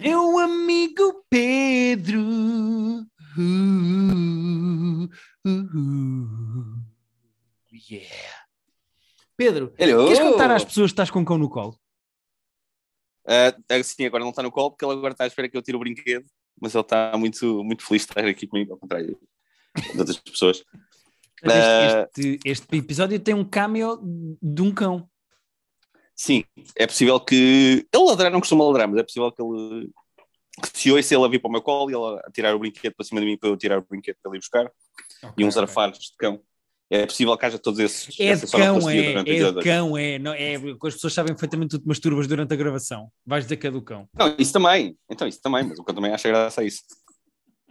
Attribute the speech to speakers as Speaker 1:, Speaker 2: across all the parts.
Speaker 1: É o amigo Pedro. Uh, uh, uh. Yeah. Pedro,
Speaker 2: Hello.
Speaker 1: queres contar às pessoas que estás com um cão no colo?
Speaker 2: Ah, sim, agora não está no colo porque ele agora está à espera que eu tire o brinquedo, mas ele está muito, muito feliz de estar aqui comigo, ao contrário de outras pessoas. Ah.
Speaker 1: Este, este- este episódio tem um cameo de um cão.
Speaker 2: Sim, é possível que. Ele ladrar não costuma ladrar, mas é possível que ele. Que se ouça ele a vir para o meu colo e ele a tirar o brinquedo para cima de mim para eu tirar o brinquedo para ele ir buscar e uns arfares de cão. É possível que haja todos esses.
Speaker 1: É de cão, é, é de cão, é, não, é. As pessoas sabem perfeitamente que tu te masturbas durante a gravação. Vais dizer que é do cão.
Speaker 2: Não, isso também. Então, isso também, mas o cão também acha graça a isso.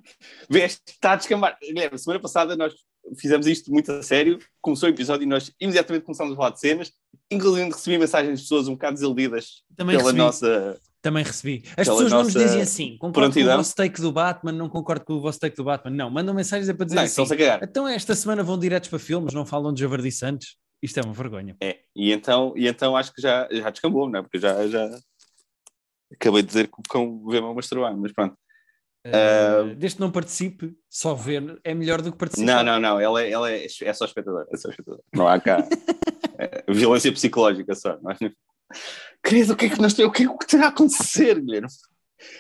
Speaker 2: Vês, está a descambar. Guilherme, semana passada nós fizemos isto muito a sério. Começou o episódio e nós imediatamente começámos a falar de cenas. Inclusive recebi mensagens de pessoas um bocado desiludidas
Speaker 1: Também
Speaker 2: pela
Speaker 1: recebi.
Speaker 2: nossa.
Speaker 1: Também recebi. As pessoas não nos dizem assim, concordo com o
Speaker 2: prontidão.
Speaker 1: vosso take do Batman, não concordo com o vosso take do Batman. Não, mandam mensagens é para dizer
Speaker 2: Não,
Speaker 1: assim. Então esta semana vão diretos para filmes, não falam de Javardice antes? Isto é uma vergonha.
Speaker 2: É, e então, e então acho que já, já descambou, não é? Porque já, já acabei de dizer que o cão vê-me a masturbar, mas pronto.
Speaker 1: Uh, desde que não participe, só ver é melhor do que participar.
Speaker 2: Não, não, não, ela é, ela é, é só espectador, é só espectador. Não há cá é, violência psicológica só. Não é? Querido, o que é que nós temos? O que é que terá a acontecer, Guilherme?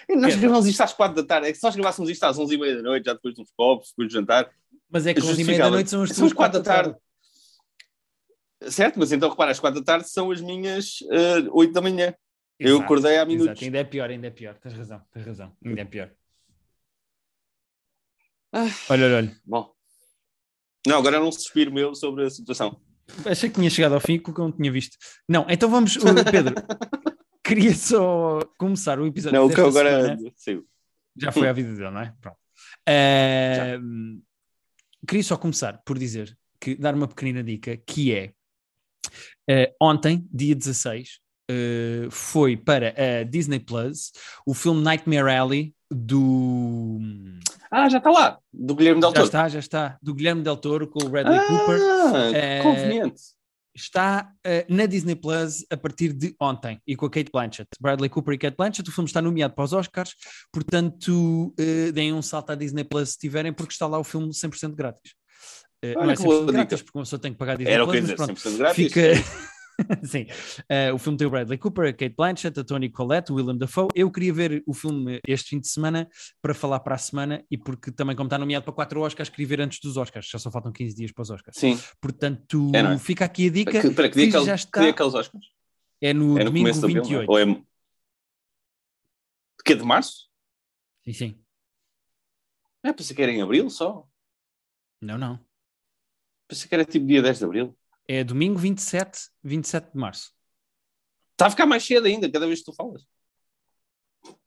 Speaker 2: Nós
Speaker 1: É.
Speaker 2: gravamos isto às quatro da tarde. É que se nós gravássemos isto às onze e meia da noite, já depois dos copos, depois do jantar,
Speaker 1: Mas é que às 11 e meia da noite são as
Speaker 2: São quatro da tarde. certo? Mas então repara, às quatro da tarde são as minhas eh, oito da manhã. Eu
Speaker 1: Exato,
Speaker 2: acordei há
Speaker 1: exato.
Speaker 2: minutos.
Speaker 1: Ainda é pior, ainda é pior. Tens razão, tens razão. Ainda é pior.
Speaker 2: Ah.
Speaker 1: Olha, olha, olha.
Speaker 2: Bom. Não, agora não suspiro meu sobre a situação.
Speaker 1: Achei que tinha chegado ao fim que eu não tinha visto. Não, então vamos, Pedro. queria só começar o episódio.
Speaker 2: Não, o que agora
Speaker 1: semana.
Speaker 2: saiu.
Speaker 1: Já foi à vida dele, não é? Pronto. Eh, queria só começar por dizer que dar uma pequenina dica que é eh, ontem, dia 16, eh, foi para a Disney Plus o filme Nightmare Alley do
Speaker 2: Ah, já está lá. Do Guilherme Del
Speaker 1: já
Speaker 2: Toro.
Speaker 1: está, já está, do Guilherme Del Toro com o Bradley Cooper.
Speaker 2: Ah,
Speaker 1: Eh,
Speaker 2: conveniente.
Speaker 1: está eh, na Disney Plus a partir de ontem e com a Kate Blanchett. Bradley Cooper e Kate Blanchett. O filme está nomeado para os Oscars, portanto, eh, deem um salto à Disney Plus se tiverem, porque está lá o filme 100% grátis.
Speaker 2: Olha
Speaker 1: não é
Speaker 2: que boa
Speaker 1: 100%
Speaker 2: dica.
Speaker 1: grátis, porque uma pessoa tem que pagar a Disney
Speaker 2: Era o que
Speaker 1: Plus,
Speaker 2: eu ia dizer,
Speaker 1: pronto.
Speaker 2: 100% grátis.
Speaker 1: Fica... Sim, Eh, o filme tem o Bradley Cooper, a Kate Blanchett, a Tony Collette, o Willem Dafoe. Eu queria ver o filme este fim de semana para falar para a semana e porque também, como está nomeado para quatro Oscars, queria ver antes dos Oscars. Já só faltam 15 dias para os Oscars.
Speaker 2: Sim.
Speaker 1: Portanto,
Speaker 2: É, é?
Speaker 1: fica aqui a dica.
Speaker 2: Que, para que dia
Speaker 1: que
Speaker 2: ele,
Speaker 1: já
Speaker 2: que
Speaker 1: está-
Speaker 2: dia que eles Oscars?
Speaker 1: É no,
Speaker 2: É no
Speaker 1: domingo
Speaker 2: começo do filme?
Speaker 1: 28.
Speaker 2: Ou é... De que de março?
Speaker 1: Sim, sim.
Speaker 2: É, pensei que era em abril só.
Speaker 1: Não, não.
Speaker 2: Pensei que era tipo dia 10 de abril.
Speaker 1: É domingo 27, 27 de março.
Speaker 2: Está a ficar mais cedo ainda, cada vez que tu falas.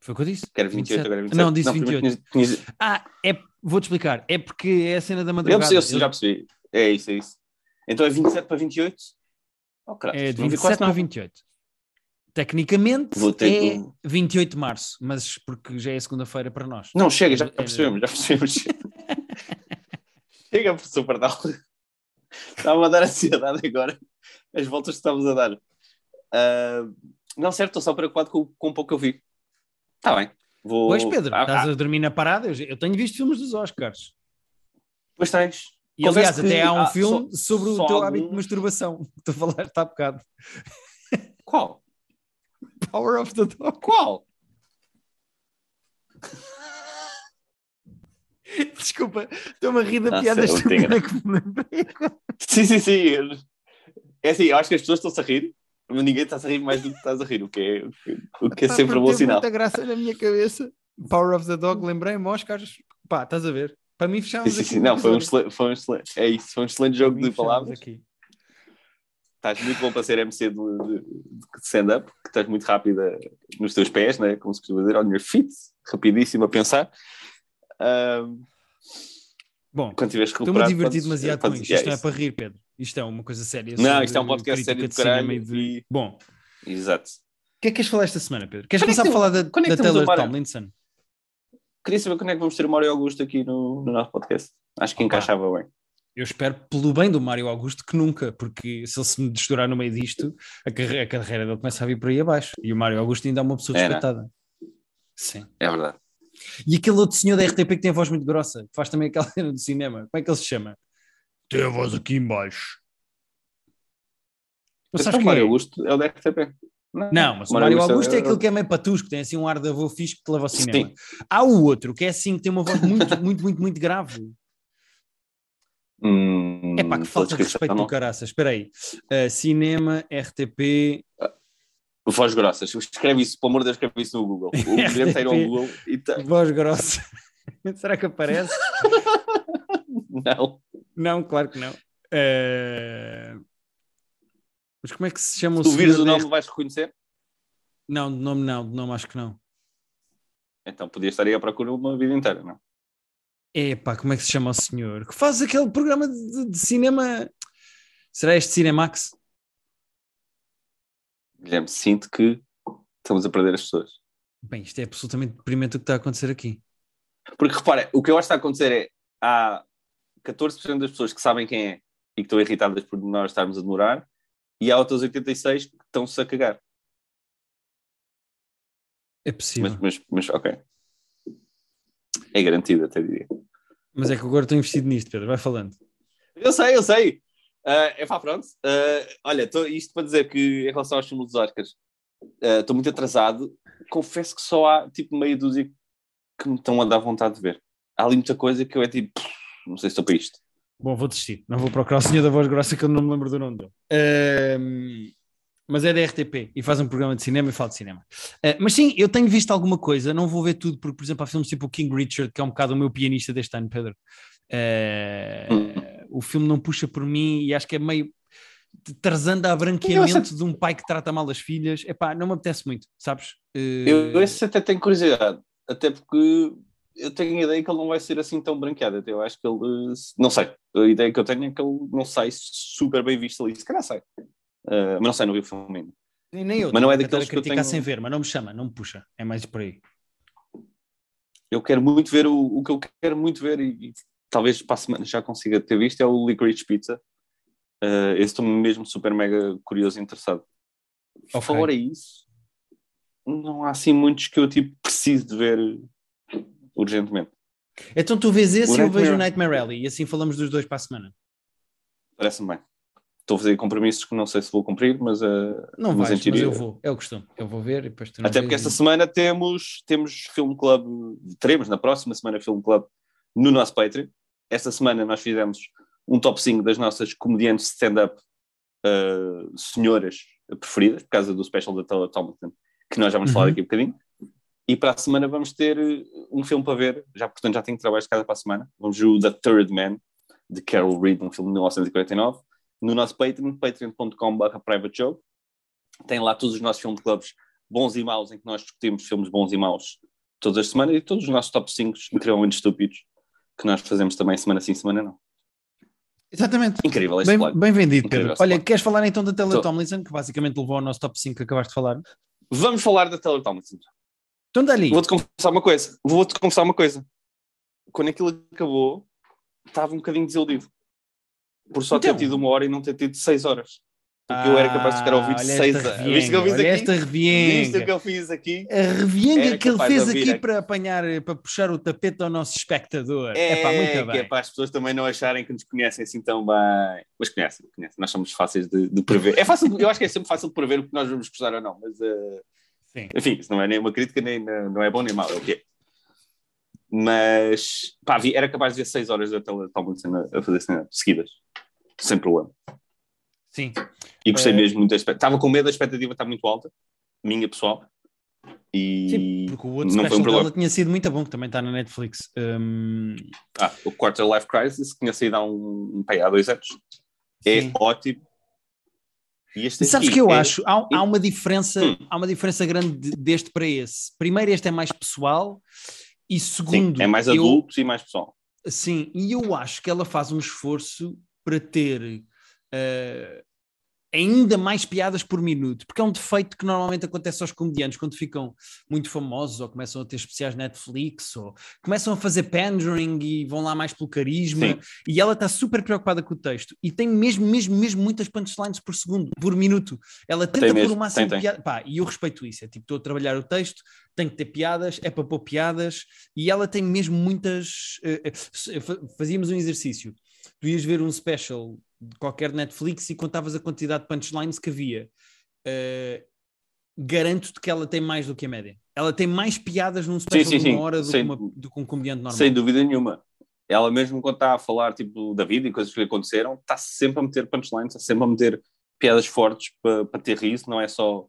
Speaker 1: Foi o que eu disse?
Speaker 2: Que era 28,
Speaker 1: 27.
Speaker 2: agora é 27.
Speaker 1: Não, disse
Speaker 2: primeiro
Speaker 1: 28.
Speaker 2: tinhas- tinhas-
Speaker 1: Ah, é, vou-te explicar. É porque é a cena da
Speaker 2: Eu,
Speaker 1: madrugada.
Speaker 2: percebi, eu já percebi. É isso, é isso. Então é 27 para 28? Oh,
Speaker 1: É de
Speaker 2: não vi
Speaker 1: 27
Speaker 2: quase
Speaker 1: para
Speaker 2: nada.
Speaker 1: 28. Tecnicamente
Speaker 2: Vou ter
Speaker 1: é
Speaker 2: que-
Speaker 1: 28 de março, mas porque já é segunda-feira para nós.
Speaker 2: Não, chega, já
Speaker 1: É-
Speaker 2: percebemos, já percebemos. chega, professor Pardal. Estava a dar ansiedade agora. As voltas que estávamos a dar. Ah, não, certo, estou só preocupado com, com o pouco que eu vi. Está bem. Vou...
Speaker 1: Pois, Pedro,
Speaker 2: Ah,
Speaker 1: estás
Speaker 2: ah,
Speaker 1: a dormir na parada. Eu, eu tenho visto filmes dos Oscars.
Speaker 2: Pois tens.
Speaker 1: E aliás,
Speaker 2: que
Speaker 1: até há um
Speaker 2: há
Speaker 1: filme
Speaker 2: só-
Speaker 1: sobre o teu
Speaker 2: alguns-
Speaker 1: hábito de masturbação. que Tu falaste há bocado.
Speaker 2: Qual?
Speaker 1: Power of the Dog.
Speaker 2: Qual?
Speaker 1: Desculpa, estou-me a rir da
Speaker 2: Não
Speaker 1: piada estúpida que me.
Speaker 2: Sim, sim, sim. É assim, eu acho que as pessoas estão-se a rir, mas ninguém está a rir mais do que estás a rir, o que é, o que- o que é
Speaker 1: Pá,
Speaker 2: sempre um bom sinal.
Speaker 1: muita graça na minha cabeça. Power of the Dog, lembrei-me, Oscars. Pá, estás a ver? Para mim
Speaker 2: Sim,
Speaker 1: fechávamos
Speaker 2: sim, sim.
Speaker 1: o
Speaker 2: Não, foi um, excelente, foi um excelente. É isso, foi um excelente jogo de palavras.
Speaker 1: aqui.
Speaker 2: Estás muito bom para ser MC de, de, de stand-up, que estás muito rápida nos teus pés, né? como se costuma dizer, on your feet, rapidíssimo a pensar. Ahm,
Speaker 1: Bom, estou-me a divertir
Speaker 2: podes-
Speaker 1: demasiado com isto. Isto não é
Speaker 2: isso.
Speaker 1: para rir, Pedro. Isto é uma coisa séria.
Speaker 2: Não, isto é um podcast sério
Speaker 1: de
Speaker 2: caralho
Speaker 1: de- Bom, o
Speaker 2: Exato.
Speaker 1: que é que queres falar esta semana, Pedro? Queres
Speaker 2: é que
Speaker 1: começar a falar da,
Speaker 2: é
Speaker 1: da
Speaker 2: o
Speaker 1: Taylor? Tomlinson?
Speaker 2: Queria saber quando é que vamos ter o Mário Augusto aqui no, no nosso podcast. Acho que encaixava bem.
Speaker 1: Eu espero, pelo bem do Mário Augusto, que nunca, porque se ele se me estourar no meio disto, a carreira, a carreira dele começa a vir por aí abaixo. E o Mário Augusto ainda é uma pessoa
Speaker 2: É, é?
Speaker 1: respeitada. Sim.
Speaker 2: É verdade.
Speaker 1: E aquele outro senhor da RTP que tem a voz muito grossa, que faz também aquela cena do cinema. Como é que ele se chama? Tem a voz aqui em baixo. Não
Speaker 2: Então,
Speaker 1: sabes
Speaker 2: o Mário
Speaker 1: é?
Speaker 2: Augusto é o da RTP.
Speaker 1: Não, mas o
Speaker 2: Mário
Speaker 1: Mário
Speaker 2: Augusto
Speaker 1: é
Speaker 2: é-
Speaker 1: aquele que é meio patusco, tem assim um ar de avô fixe que te leva ao cinema.
Speaker 2: Sim.
Speaker 1: Há o outro que é assim, que tem uma voz muito, muito, muito, muito grave.
Speaker 2: Hum,
Speaker 1: É pá, que falta de respeito
Speaker 2: não.
Speaker 1: do caraças. Espera aí. Uh, cinema, RTP.
Speaker 2: Voz grossas. Escreve isso, pelo amor de Deus, escreve isso no Google. O Guilherme ir ao. Google e tá...
Speaker 1: Voz grossa. Será que aparece?
Speaker 2: Não.
Speaker 1: Não, claro que não. Uh, Mas como é que se chama
Speaker 2: Se
Speaker 1: o
Speaker 2: tu vires o nome, vais reconhecer?
Speaker 1: Não, de nome não, de nome acho que não.
Speaker 2: Então podias estar aí à procura uma vida inteira, não?
Speaker 1: Epá, como é que se chama o senhor? Que faz aquele programa de, de cinema. Será este Cinemax?
Speaker 2: Guilherme, sinto que estamos a perder as pessoas.
Speaker 1: Bem, isto é absolutamente deprimente o que está a acontecer aqui.
Speaker 2: Porque repara, o que eu acho que está a acontecer é há 14% das pessoas que sabem quem é e que estão irritadas por nós estarmos a demorar, e há outras 86 que estão-se a cagar.
Speaker 1: É possível.
Speaker 2: Mas,
Speaker 1: Mas,
Speaker 2: mas, mas, ok. É garantido, até diria.
Speaker 1: é que agora estou investido nisto, Pedro. Vai falando.
Speaker 2: Eu sei, eu sei. Ah, é pá, pronto. Ah, olha, tô, isto para dizer que em relação aos filmes dos Oscars, ah, estou muito atrasado. Confesso que só há tipo meia dúzia que me estão a dar vontade de ver. Há ali muita coisa que eu é tipo, não sei se estou para isto.
Speaker 1: Bom, vou desistir. Não vou procurar o senhor da voz grossa que eu não me lembro do nome dele. Mas é da RTP e faz um programa de cinema e fala de cinema. Ah, mas sim, eu tenho visto alguma coisa. Não vou ver tudo, porque, por exemplo, há filmes tipo o King Richard, que é um bocado o meu pianista deste ano, Pedro. Ah,
Speaker 2: Hum.
Speaker 1: O filme não puxa por mim e acho que é meio Tarzando a branqueamento de um pai que trata mal as filhas. Epá, não me apetece muito, sabes? Ah,
Speaker 2: Eu esse até tenho curiosidade, até porque eu tenho a ideia que ele não vai ser assim tão branqueado. Até eu acho que ele, não sei, a ideia que eu tenho é que ele não sai super bem visto ali. Se calhar sai, Ah, mas não sei, não vi o filme ainda.
Speaker 1: E nem eu.
Speaker 2: Mas não é daqueles que eu tenho-
Speaker 1: sem ver, mas não me chama, não me puxa. É mais por aí.
Speaker 2: Eu quero muito ver o, o que eu quero muito ver e, e talvez para a semana já consiga ter visto é o Licorice Pizza. Ah, esse estou mesmo super mega curioso e interessado.
Speaker 1: Ok.
Speaker 2: Fora isso, não há assim muitos que eu tipo preciso de ver urgentemente.
Speaker 1: Então tu vês esse
Speaker 2: O
Speaker 1: e eu vejo o
Speaker 2: Nightmare-
Speaker 1: Alley e assim falamos dos dois para a semana.
Speaker 2: Parece-me bem. Estou a fazer compromissos que não sei se vou cumprir, mas, ah,
Speaker 1: Não
Speaker 2: mas
Speaker 1: vais, mas eu vou, é o costume. Eu vou ver e depois tu
Speaker 2: Até porque esta
Speaker 1: e-
Speaker 2: semana temos, temos Film Club, teremos na próxima semana Film Club no nosso Patreon. Esta semana nós fizemos um top 5 das nossas comediantes stand-up uh, senhoras preferidas, por causa do special da Taylor Tomlinson, que nós já vamos falar
Speaker 1: Uhum.
Speaker 2: daqui a bocadinho. E para a semana vamos ter uh, um filme para ver, já portanto já tenho trabalho de casa para a semana. Vamos ver o The Third Man, de Carol Reed, um filme de 1949, no nosso Patreon, patreon.com.br privatejoke. Tem lá todos os nossos filmes clubs bons e maus, em que nós discutimos filmes bons e maus todas as semanas e todos os nossos top 5 incrivelmente estúpidos, que nós fazemos também semana sim, semana não.
Speaker 1: Exatamente.
Speaker 2: Incrível este
Speaker 1: Bem, bem vendido,
Speaker 2: Incrível
Speaker 1: Pedro. Olha, queres falar então da Taylor
Speaker 2: Tô.
Speaker 1: Tomlinson, que basicamente levou ao nosso top 5 que acabaste de falar?
Speaker 2: Vamos falar da Taylor Tomlinson.
Speaker 1: Então dali.
Speaker 2: Vou-te confessar uma coisa. Vou-te confessar uma coisa. Quando aquilo acabou, estava um bocadinho desiludido. Por só
Speaker 1: Então.
Speaker 2: ter tido uma hora e não ter tido seis horas. Porque eu era capaz de ficar a ouvir
Speaker 1: Ah, olha
Speaker 2: seis
Speaker 1: esta
Speaker 2: horas. Viste o que eu fiz
Speaker 1: revienga,
Speaker 2: aqui?
Speaker 1: esta
Speaker 2: Viste o que
Speaker 1: revienga.
Speaker 2: eu fiz aqui?
Speaker 1: A revienga que ele
Speaker 2: de
Speaker 1: fez aqui
Speaker 2: aqui.
Speaker 1: para apanhar, para puxar o tapete ao nosso espectador. É, muito
Speaker 2: que
Speaker 1: bem.
Speaker 2: é para as pessoas também não acharem que nos conhecem assim tão bem. Mas conhecem, conhecem. Nós somos fáceis de, de prever. É fácil, eu acho que é sempre fácil de prever o que nós vamos gostar ou não, mas
Speaker 1: Sim.
Speaker 2: enfim, isso não é nem uma crítica, nem não é bom nem mau, é o que é. Mas pá, vi- era capaz de ver seis horas da a, a fazer cena seguidas, sem problema.
Speaker 1: Sim.
Speaker 2: E gostei
Speaker 1: Eh,
Speaker 2: mesmo muito da expectativa. Estava com medo da expectativa estar muito alta, minha pessoal. E
Speaker 1: Sim, porque o outro
Speaker 2: não foi um problema.
Speaker 1: tinha sido muito bom, que também está na Netflix. Hum,
Speaker 2: Ah, o Quarter Life Crisis, que tinha saído há um, um há dois anos. É
Speaker 1: Sim.
Speaker 2: ótimo. E este
Speaker 1: sabes
Speaker 2: aqui
Speaker 1: que eu
Speaker 2: é-
Speaker 1: acho? Há, há uma diferença,
Speaker 2: Hum.
Speaker 1: há uma diferença grande de- deste para esse. Primeiro, este é mais pessoal, e
Speaker 2: Sim,
Speaker 1: segundo,
Speaker 2: é mais
Speaker 1: eu-
Speaker 2: adulto e mais pessoal.
Speaker 1: Sim, e eu acho que ela faz um esforço para ter eh, ainda mais piadas por minuto, porque é um defeito que normalmente acontece aos comediantes quando ficam muito famosos ou começam a ter especiais Netflix ou começam a fazer pandering e vão lá mais pelo carisma
Speaker 2: Sim.
Speaker 1: e ela está super preocupada com o texto e tem mesmo, mesmo, mesmo muitas punchlines por segundo, por minuto. Ela tenta
Speaker 2: mesmo,
Speaker 1: o máximo
Speaker 2: tem,
Speaker 1: de piada. Pá, e eu respeito isso. É tipo, estou a trabalhar o texto, tem que ter piadas, é para pôr piadas e ela tem mesmo muitas. eh, eh, fa- Fazíamos um exercício. Tu ias ver um special de qualquer Netflix e contavas a quantidade de punchlines que havia. Eh, Garanto-te que ela tem mais do que a média. Ela tem mais piadas num special
Speaker 2: sim,
Speaker 1: de uma
Speaker 2: sim.
Speaker 1: hora do,
Speaker 2: Sem-
Speaker 1: que, uma- do que um comediante normal.
Speaker 2: Sem dúvida nenhuma. Ela mesmo quando está a falar tipo, da vida e coisas que lhe aconteceram, está sempre a meter punchlines, está sempre a meter piadas fortes para, para ter riso, não é só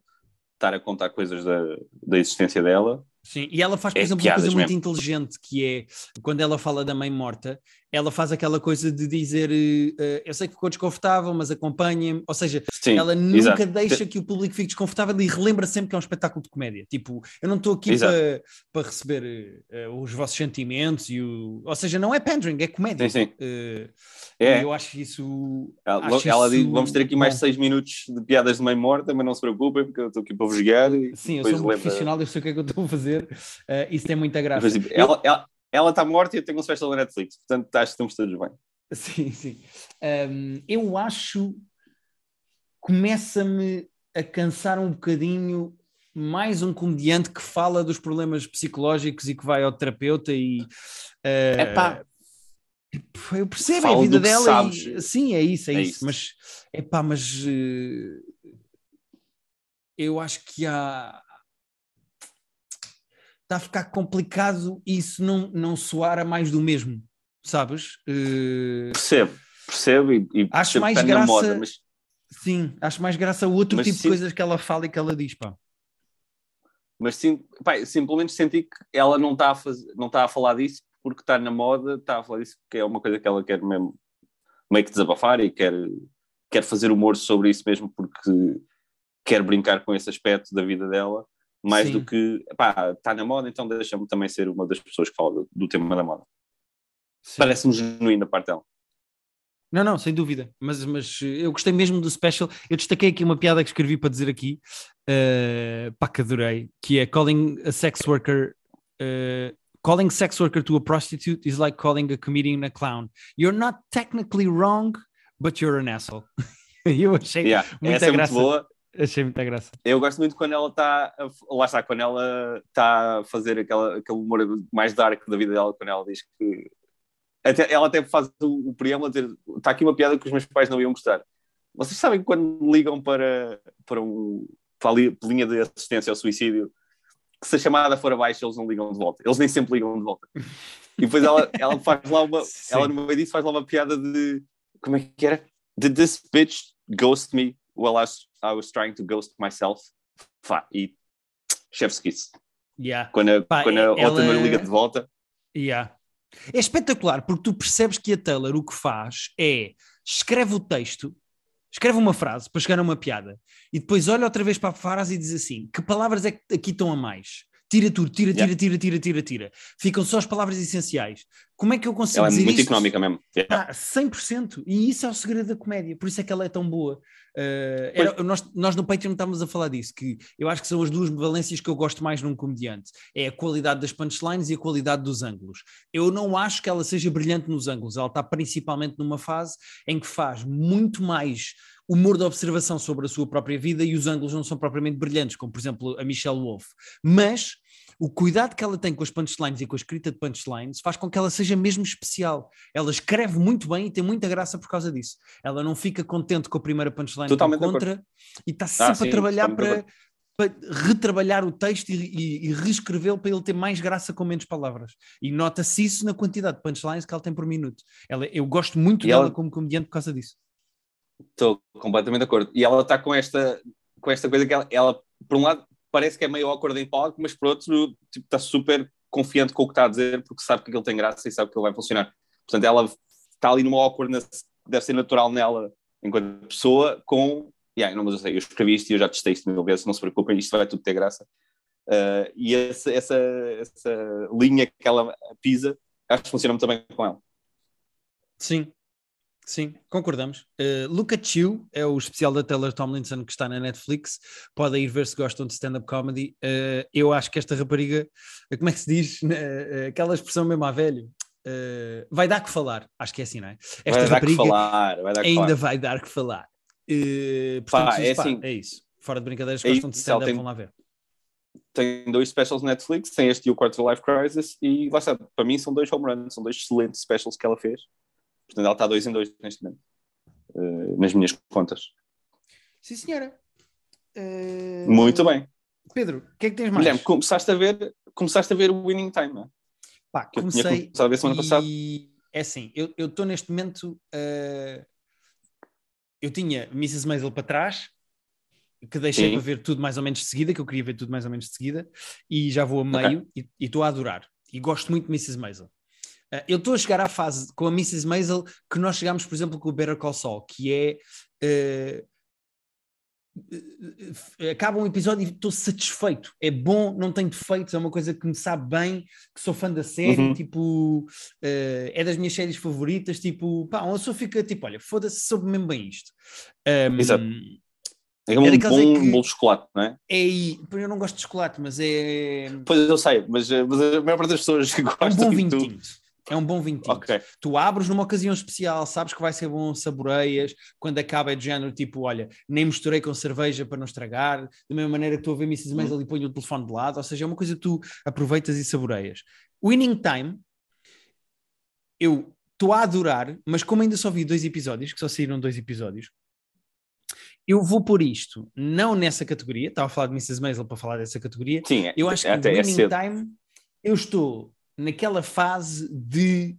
Speaker 2: estar a contar coisas da, da existência dela.
Speaker 1: Sim, e ela faz, por
Speaker 2: É
Speaker 1: exemplo, uma coisa
Speaker 2: piadas
Speaker 1: muito
Speaker 2: mesmo.
Speaker 1: inteligente, que é quando ela fala da mãe morta, ela faz aquela coisa de dizer eh, eu sei que ficou desconfortável, mas acompanhem-me, ou seja,
Speaker 2: Sim,
Speaker 1: ela nunca
Speaker 2: exato.
Speaker 1: deixa que o público fique desconfortável e relembra sempre que é um espetáculo de comédia. Tipo, eu não estou aqui para, para receber eh, os vossos sentimentos e o. Ou seja, não é pandering, é comédia.
Speaker 2: Sim, sim.
Speaker 1: Eh,
Speaker 2: É.
Speaker 1: Eu acho isso.
Speaker 2: Ela,
Speaker 1: acho
Speaker 2: ela
Speaker 1: isso
Speaker 2: diz, vamos ter aqui mais seis minutos de piadas de mãe morta, mas não se preocupem, porque eu estou aqui para vos guiar. E
Speaker 1: Sim, eu sou um
Speaker 2: lembra-
Speaker 1: profissional, eu sei o que é que eu estou a fazer. eh, isso tem muita graça.
Speaker 2: depois, tipo, ela, ela, ela está morta e eu tenho um special da Netflix, portanto acho que estamos todos bem.
Speaker 1: Sim, sim. Um, eu acho começa-me a cansar um bocadinho mais um comediante que fala dos problemas psicológicos e que vai ao terapeuta e uh,
Speaker 2: Epá.
Speaker 1: eu percebo a vida dela e sim, é isso, é,
Speaker 2: É
Speaker 1: isso.
Speaker 2: isso.
Speaker 1: Mas epá, mas uh, eu acho que há está a ficar complicado isso não, não soar a mais do mesmo, sabes? Uh,
Speaker 2: Percebo, percebo e, e
Speaker 1: Acho
Speaker 2: percebo
Speaker 1: mais
Speaker 2: que está na
Speaker 1: graça-
Speaker 2: moda, mas
Speaker 1: Sim, acho mais graça a outro
Speaker 2: Mas
Speaker 1: tipo de
Speaker 2: sim-
Speaker 1: coisas que ela fala e que ela diz, pá.
Speaker 2: Mas sim, pá, simplesmente senti que ela não está a, não está a falar disso porque está na moda, está a falar disso porque é uma coisa que ela quer mesmo meio que desabafar e quer, quer fazer humor sobre isso mesmo porque quer brincar com esse aspecto da vida dela, mais
Speaker 1: Sim.
Speaker 2: do que pá, está na moda, então deixa-me também ser uma das pessoas que fala do, do tema da moda. Parece-me genuíno dela.
Speaker 1: Não, não, sem dúvida. Mas, mas eu gostei mesmo do special. Eu destaquei aqui uma piada que escrevi para dizer aqui, uh, pá, que adorei, que é calling a sex worker. uh, calling sex worker to a prostitute is like calling a comedian a clown. You're not technically wrong, but you're an asshole. eu achei
Speaker 2: Yeah,
Speaker 1: muita
Speaker 2: essa é muito boa.
Speaker 1: Achei muita graça.
Speaker 2: Eu gosto muito quando ela está, a- lá está, quando ela está a fazer aquela, aquele humor mais dark da vida dela, quando ela diz que. Até, ela até faz o, o preâmbulo a dizer: está aqui uma piada que os meus pais não iam gostar. Vocês sabem que quando ligam para, para, um, para a li- linha de assistência ao suicídio, que se a chamada for abaixo, eles não ligam de volta. Eles nem sempre ligam de volta. E depois ela, ela faz lá uma.
Speaker 1: Sim.
Speaker 2: Ela no meio disso faz lá uma piada de. Como é que era? Did this bitch ghost me while I was, I was trying to ghost myself? Fá, e chef's kiss.
Speaker 1: Yeah.
Speaker 2: Quando a,
Speaker 1: Pá,
Speaker 2: quando a outra
Speaker 1: ela-
Speaker 2: liga de volta,
Speaker 1: Yeah. É espetacular porque tu percebes que a Taylor o que faz é escreve o texto, escreve uma frase para chegar a uma piada e depois olha outra vez para a frase e diz assim: que palavras é que aqui estão a mais? Tira tudo, tira, tira,
Speaker 2: Yeah.
Speaker 1: tira, tira, tira, tira. Ficam só as palavras essenciais. Como é que eu consigo
Speaker 2: ela é
Speaker 1: dizer
Speaker 2: muito
Speaker 1: isto?
Speaker 2: económica mesmo. Yeah.
Speaker 1: Ah, 100%. E isso é o segredo da comédia. Por isso é que ela é tão boa. Uh, era- nós, nós no Patreon estávamos a falar disso, que eu acho que são as duas valências que eu gosto mais num comediante. É a qualidade das punchlines e a qualidade dos ângulos. Eu não acho que ela seja brilhante nos ângulos. Ela está principalmente numa fase em que faz muito mais humor de observação sobre a sua própria vida e os ângulos não são propriamente brilhantes, como por exemplo a Michelle Wolf. Mas o cuidado que ela tem com as punchlines e com a escrita de punchlines faz com que ela seja mesmo especial. Ela escreve muito bem e tem muita graça por causa disso. Ela não fica contente com a primeira punchline que
Speaker 2: Totalmente de
Speaker 1: encontra e está sempre
Speaker 2: Ah, sim,
Speaker 1: a trabalhar para, para retrabalhar o texto e, e- e reescrevê-lo para ele ter mais graça com menos palavras. E nota-se isso na quantidade de punchlines que ela tem por minuto. Ela, eu gosto muito
Speaker 2: E
Speaker 1: dela
Speaker 2: ela-
Speaker 1: como comediante por causa disso.
Speaker 2: Estou completamente de acordo. E ela está com esta, com esta coisa que ela, ela, por um lado, parece que é meio awkward em palco, mas por outro, tipo, está super confiante com o que está a dizer, porque sabe que aquilo tem graça e sabe que ele vai funcionar. Portanto, ela está ali numa awkwardness que deve ser natural nela enquanto pessoa, com. Yeah, não, mas eu sei, eu escrevi isto e eu já testei isto mil vezes, não se preocupem, isto vai tudo ter graça. Uh, e essa, essa, essa linha que ela pisa, acho que funciona muito bem com ela.
Speaker 1: Sim. Sim, concordamos. Uh, at You é o especial da Taylor Tomlinson que está na Netflix. Podem ir ver se gostam de stand-up comedy. Uh, eu acho que esta rapariga, como é que se diz? Uh, aquela expressão mesmo à velho. vai dar que falar, acho que é assim, não é?
Speaker 2: Esta vai rapariga dar que falar, vai
Speaker 1: ainda falar. vai dar que falar. portanto, pá, é, pá, assim, é isso. Fora de brincadeiras, é gostam de stand-up, tem... vão lá ver
Speaker 2: tem dois specials Netflix, tem este e o Quarter Life Crisis, e lá está, para mim são dois home runs, são dois excelentes specials que ela fez. Portanto, ela está dois em dois neste momento, uh, nas minhas contas.
Speaker 1: Sim, senhora.
Speaker 2: Uh... Muito bem.
Speaker 1: Pedro, o que é que tens mais?
Speaker 2: Guilherme, começaste a ver, começaste a ver o Winning Time, não é?
Speaker 1: Pá, que comecei. Eu tinha a ver semana e... passada. É assim, eu estou neste momento. Uh... Eu tinha Mrs. Maisel para trás, que deixei Sim. para ver tudo mais ou menos de seguida, que eu queria ver tudo mais ou menos de seguida, e já vou a meio okay. e estou a adorar. E gosto muito de Mrs. Maisel. Uh, eu estou a chegar à fase com a Mrs. Maisel que nós chegamos, por exemplo, com o Better Call Saul, que é. Uh, acaba um episódio e estou satisfeito. É bom, não tem defeitos, é uma coisa que me sabe bem, que sou fã da série, uhum. tipo, uh, é das minhas séries favoritas, tipo, pá, uma pessoa fica tipo, olha, foda-se, soube mesmo bem isto. Um,
Speaker 2: Exato. É um é bom que... bolo de chocolate, não é?
Speaker 1: É, eu não gosto de chocolate, mas é.
Speaker 2: Pois eu sei, mas, mas a maior parte das pessoas que gostam.
Speaker 1: É um bom vinho tinto. É um bom vinho tinto. Okay. Tu abres numa ocasião especial, sabes que vai ser bom, saboreias. Quando acaba é de género, tipo, olha, nem misturei com cerveja para não estragar. Da mesma maneira que tu a ver Mrs. Maisel hum. e põe o telefone de lado. Ou seja, é uma coisa que tu aproveitas e saboreias. Winning Time, eu estou a adorar, mas como ainda só vi dois episódios, que só saíram dois episódios, eu vou por isto, não nessa categoria, estava a falar de Mrs. Maisel para falar dessa categoria.
Speaker 2: Sim,
Speaker 1: eu acho que até é Winning é Time, eu estou naquela fase de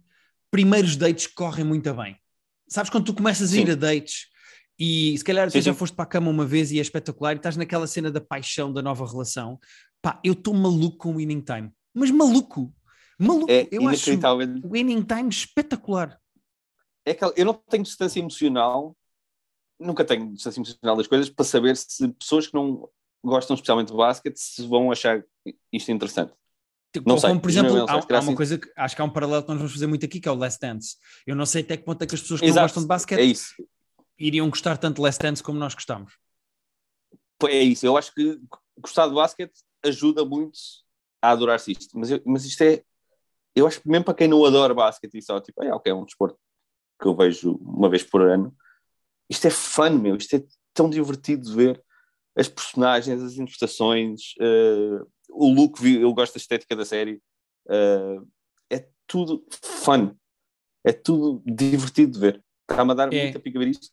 Speaker 1: primeiros dates que correm muito bem. Sabes quando tu começas a ir a dates e se calhar tu já foste para a cama uma vez e é espetacular e estás naquela cena da paixão da nova relação, pá, eu estou maluco com o Winning Time, mas maluco, maluco. É eu acho o Winning Time espetacular.
Speaker 2: É que eu não tenho distância emocional nunca tenho distância emocional das coisas para saber se pessoas que não gostam especialmente de basquete se vão achar isto interessante.
Speaker 1: Tipo, não sei, como por exemplo, há, há, uma assim. coisa que acho que há um paralelo que nós vamos fazer muito aqui, que é o Last Dance. Eu não sei até que ponto é que as pessoas que Exato, não gostam de basquete
Speaker 2: é
Speaker 1: iriam gostar tanto de Last Dance como nós gostamos.
Speaker 2: É isso, eu acho que gostar de basquete ajuda muito a adorar-se isto, mas, eu, mas isto é, eu acho que mesmo para quem não adora basquete e só tipo, é, ok, é um desporto que eu vejo uma vez por ano, isto é fun, meu, isto é tão divertido de ver as personagens, as interpretações, uh, o look, eu gosto da estética da série, uh, é tudo fun, é tudo divertido de ver. Está-me a dar é. muita pica ver isto.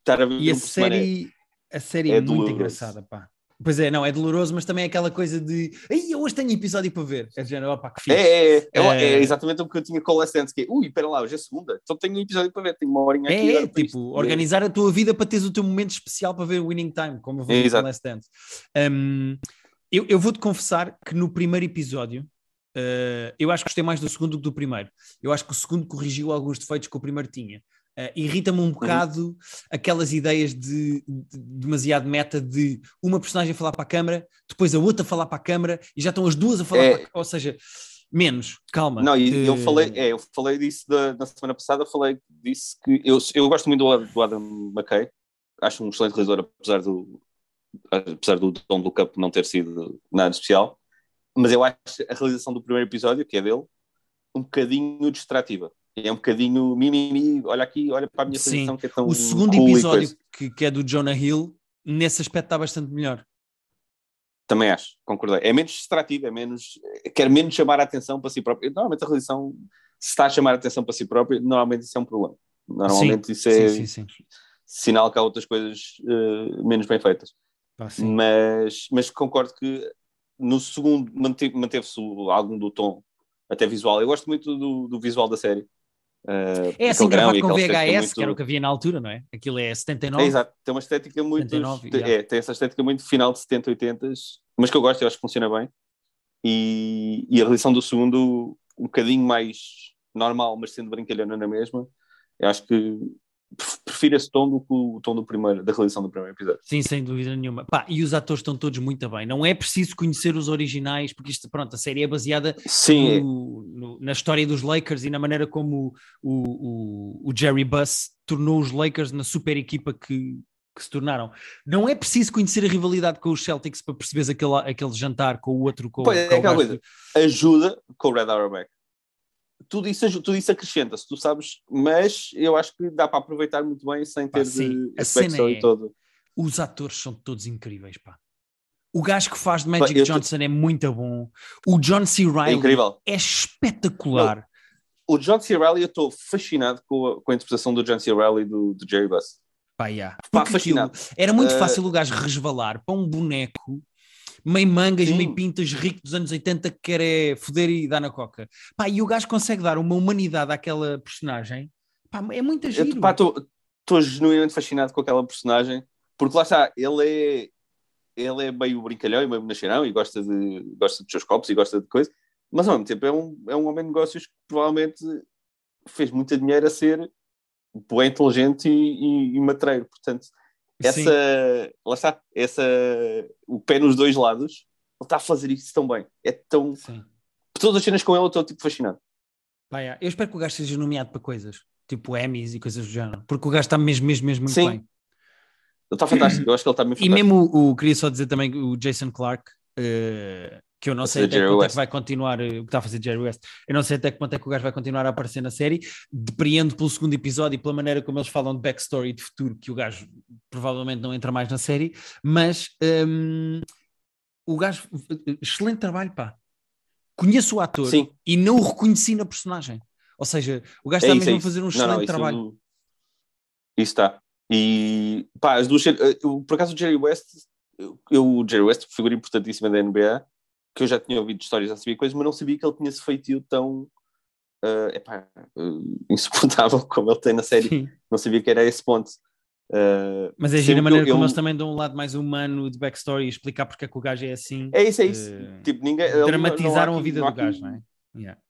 Speaker 2: Estar a ver
Speaker 1: e a série, é, a série é, é muito engraçada, pá. Pois é, não, é doloroso, mas também é aquela coisa de Ei, hoje tenho episódio para ver. É de género, opa, que fixe.
Speaker 2: É, é, é, é, é exatamente o que eu tinha com o Last Dance, que é, ui, espera lá, hoje é segunda, só tenho um episódio para ver, tenho uma horinha aqui.
Speaker 1: É, tipo, organizar a tua vida para teres o teu momento especial para ver o Winning Time, como eu vou ver com o Last Dance. Um, eu, eu vou-te confessar que no primeiro episódio, uh, eu acho que gostei mais do segundo do que do primeiro. Eu acho que o segundo corrigiu alguns defeitos que o primeiro tinha. Uh, Irrita-me um uhum. bocado aquelas ideias de, de, demasiado meta de uma personagem falar para a câmara, depois a outra falar para a câmara e já estão as duas a falar é... para a Ou seja, menos, calma.
Speaker 2: Não, e uh... eu falei, é, eu falei disso da, na semana passada, falei disso que eu, eu gosto muito do, do Adam McKay, acho um excelente realizador, apesar do apesar do Dom do Cup não ter sido nada especial, mas eu acho a realização do primeiro episódio, que é dele, um bocadinho distrativa é um bocadinho mimimi, olha aqui, olha para a minha posição que é tão
Speaker 1: O segundo
Speaker 2: cool
Speaker 1: episódio, que, que é do Jonah Hill, nesse aspecto está bastante melhor.
Speaker 2: Também acho, concordei. É menos distrativo, é menos. quer menos chamar a atenção para si próprio. Normalmente a realização, se está a chamar a atenção para si próprio, normalmente isso é um problema. Normalmente sim, isso é sim, sim, sinal que há outras coisas uh, menos bem feitas. Ah, mas, mas concordo que no segundo manteve-se algum do tom até visual. Eu gosto muito do, do visual da série.
Speaker 1: Uh, é assim gravado com VHS, muito... que era o que havia na altura, não é? Aquilo é 79.
Speaker 2: É, exato, tem uma estética muito. 79, é, tem essa estética muito final de 70, 80, mas que eu gosto, eu acho que funciona bem. E, e a realização do segundo, um bocadinho mais normal, mas sendo brincalhona na mesma, eu acho que prefiro esse tom do que o tom do primeiro, da realização do primeiro episódio.
Speaker 1: Sim, sem dúvida nenhuma. Pá, e os atores estão todos muito bem. Não é preciso conhecer os originais, porque isto, pronto, a série é baseada no, no, na história dos Lakers e na maneira como o, o, o Jerry Buss tornou os Lakers na super equipa que, que se tornaram. Não é preciso conhecer a rivalidade com os Celtics para perceberes aquele, aquele jantar com o outro. Com,
Speaker 2: pois,
Speaker 1: com
Speaker 2: é aquela coisa. Ajuda com o Red Auerbach tudo isso, tudo isso acrescenta-se, tu sabes, mas eu acho que dá para aproveitar muito bem sem ter
Speaker 1: pá, sim,
Speaker 2: de,
Speaker 1: esse backstory
Speaker 2: é, todo.
Speaker 1: Os atores são todos incríveis, pá. O gajo que faz de Magic pá, Johnson é muito bom. O John C. Reilly é, é espetacular.
Speaker 2: Não, o John C. Reilly, eu estou fascinado com a, com a interpretação do John C. Reilly do, do Jerry Buss.
Speaker 1: Pá, yeah. Pá, fascinado. Era muito uh... fácil o gajo resvalar para um boneco meio mangas, Sim. meio pintas, rico dos anos 80 que quer é foder e dar na coca. Pá, e o gajo consegue dar uma humanidade àquela personagem. Pá, é muito giro.
Speaker 2: Estou genuinamente fascinado com aquela personagem, porque lá está, ele é ele é meio brincalhão e meio nascerão e gosta de, gosta de seus copos e gosta de coisas, mas ao mesmo tempo é um, é um homem de negócios que provavelmente fez muito dinheiro a ser bem inteligente e, e, e matreiro. Portanto, essa, lá está, essa, o pé nos dois lados, ele está a fazer isso tão bem. É tão. Sim. Todas as cenas com ele eu estou tipo fascinado.
Speaker 1: Vai, eu espero que o gajo seja nomeado para coisas, tipo Emmys e coisas do género, porque o gajo está mesmo, mesmo, mesmo muito Sim. bem. Ele
Speaker 2: está fantástico, eu acho que ele está mesmo
Speaker 1: fantástico. E mesmo o, queria só dizer também o Jason Clark, uh, que eu não sei até quanto é que vai continuar, eh, o que está a fazer Jerry West, eu não sei até quanto é que o gajo vai continuar a aparecer na série, depreendo pelo segundo episódio e pela maneira como eles falam de backstory e de futuro, que o gajo provavelmente não entra mais na série, mas um, o gajo, excelente trabalho, pá. Conheço o ator Sim. e não o reconheci na personagem. Ou seja, o gajo é está isso, mesmo é a fazer um excelente não, não, isso, trabalho.
Speaker 2: Isso está. E pá, as duas. Eh, por acaso o Jerry West, eu, o Jerry West, figura importantíssima da NBA, que eu já tinha ouvido histórias, já sabia coisas, mas não sabia que ele tinha esse feitio tão uh, epá, uh, insuportável como ele tem na série. Sim. Não sabia que era esse ponto. Uh,
Speaker 1: mas é gira a maneira eu, como eles também dão um lado mais humano de backstory e explicar porque é que o gajo é assim.
Speaker 2: É isso, é isso. Tipo, ninguém,
Speaker 1: dramatizaram aqui, a vida do aqui, gajo, não é? Yeah.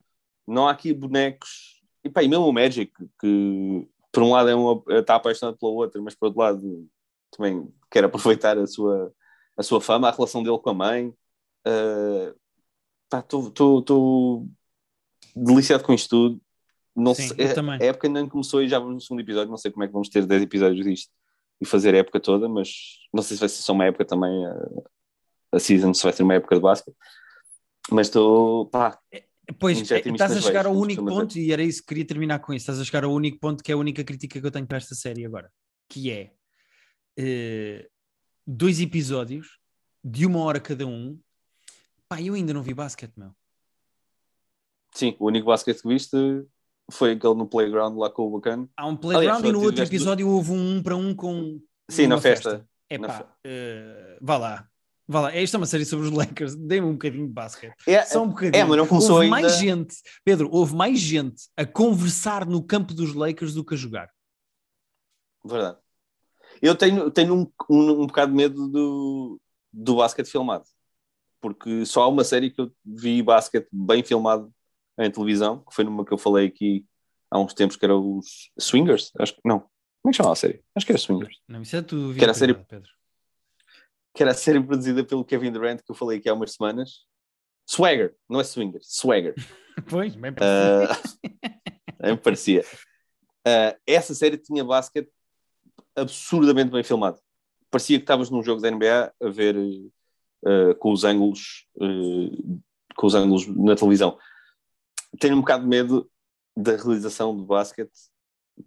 Speaker 2: Não há aqui bonecos. E pá, e mesmo o Magic, que por um lado é uma, está apaixonado pela outra, mas por outro lado também quer aproveitar a sua, a sua fama, a relação dele com a mãe. Estou uh, deliciado com isto tudo. Não Sim, sei, a, a época ainda não começou e já vamos no segundo episódio. Não sei como é que vamos ter 10 episódios disto e fazer a época toda, mas não sei se vai ser só uma época também. A, a season se vai ser uma época de basquete, mas estou. pá.
Speaker 1: É, pois, é, estás a chegar ao único ponto, e era isso que queria terminar com isso. Estás a chegar ao único ponto que é a única crítica que eu tenho para esta série agora, que é uh, dois episódios de uma hora cada um Pá, eu ainda não vi basquete, meu.
Speaker 2: Sim, o único basquete que viste foi aquele no playground lá com o Bacana.
Speaker 1: Há um playground Aliás, e no outro episódio do... houve um, um para um com.
Speaker 2: Sim, na festa.
Speaker 1: É pá, fe... uh, vá lá. Vá lá, esta é uma série sobre os Lakers, dê-me um bocadinho de basquete.
Speaker 2: É,
Speaker 1: Só um
Speaker 2: bocadinho. É, mas não começou
Speaker 1: houve
Speaker 2: ainda...
Speaker 1: mais gente, Pedro, houve mais gente a conversar no campo dos Lakers do que a jogar.
Speaker 2: Verdade. Eu tenho, tenho um, um, um bocado de medo do, do basquete filmado porque só há uma série que eu vi basquete bem filmado em televisão, que foi numa que eu falei aqui há uns tempos, que era os Swingers, acho que, não, como é que chama a série? Acho que era Swingers.
Speaker 1: Não, isso é tu,
Speaker 2: que era a série, Pedro. Que era a série produzida pelo Kevin Durant, que eu falei aqui há umas semanas. Swagger, não é Swingers, Swagger.
Speaker 1: pois, bem parecia. Uh,
Speaker 2: bem parecia. Uh, essa série tinha basquete absurdamente bem filmado. Parecia que estavas num jogo da NBA a ver uh, com os ângulos uh, com os ângulos na televisão. Tenho um bocado de medo da realização do basquete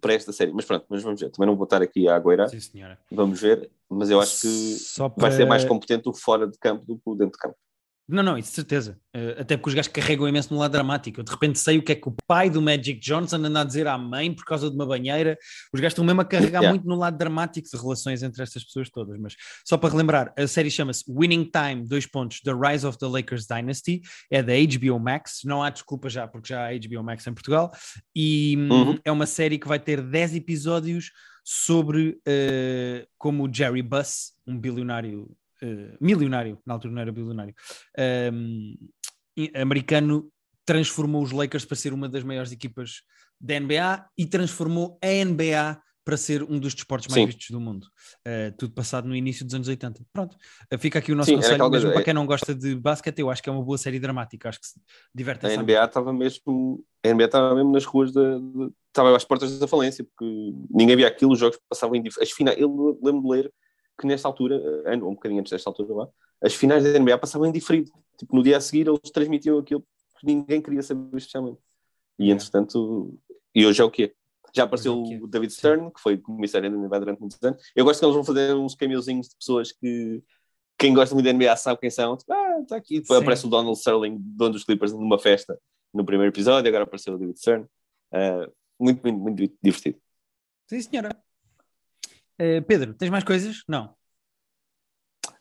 Speaker 2: para esta série, mas pronto, mas vamos ver. Também não vou estar aqui a agoirar.
Speaker 1: Sim, senhora.
Speaker 2: Vamos ver, mas eu acho que para... vai ser mais competente o fora de campo do que o dentro de campo.
Speaker 1: Não, não, isso de certeza. Uh, até porque os gajos carregam imenso no lado dramático. Eu de repente sei o que é que o pai do Magic Johnson anda a dizer à mãe por causa de uma banheira. Os gajos estão mesmo a carregar yeah. muito no lado dramático de relações entre estas pessoas todas. Mas só para relembrar, a série chama-se Winning Time, dois pontos, The Rise of the Lakers Dynasty. É da HBO Max. Não há desculpa já, porque já há HBO Max em Portugal. E hum, uhum. é uma série que vai ter 10 episódios sobre uh, como o Jerry Buss, um bilionário uh, milionário, na altura não era bilionário, um, americano, transformou os Lakers para ser uma das maiores equipas da NBA e transformou a NBA para ser um dos desportos mais
Speaker 2: Sim.
Speaker 1: vistos do mundo. Uh, tudo passado no início dos anos 80. Pronto, Uh, fica aqui o nosso
Speaker 2: Sim,
Speaker 1: conselho, mesmo para
Speaker 2: é-
Speaker 1: quem não gosta de basquete, eu acho que é uma boa série dramática, acho que se diverte
Speaker 2: A NBA estava mesmo, a NBA estava mesmo nas ruas da, estava às portas da falência, porque ninguém via aquilo, os jogos passavam em as finais, eu lembro de ler que nesta altura, eh, um bocadinho antes desta altura lá, as finais da NBA passavam em diferido. Tipo, no dia a seguir eles transmitiam aquilo que ninguém queria saber especialmente. E entretanto, e hoje é o quê? Já apareceu
Speaker 1: é o
Speaker 2: o David Stern, que foi comissário da NBA durante muitos anos. Eu gosto que eles vão fazer uns cameozinhos de pessoas que quem gosta muito da NBA sabe quem são. Tipo, ah, está aqui. Depois
Speaker 1: Sim.
Speaker 2: aparece o Donald Sterling, dono dos Clippers, numa festa no primeiro episódio. Agora apareceu o David Stern. Ah, muito, muito, muito divertido.
Speaker 1: Sim, senhora. Uh, Pedro, tens mais coisas? Não.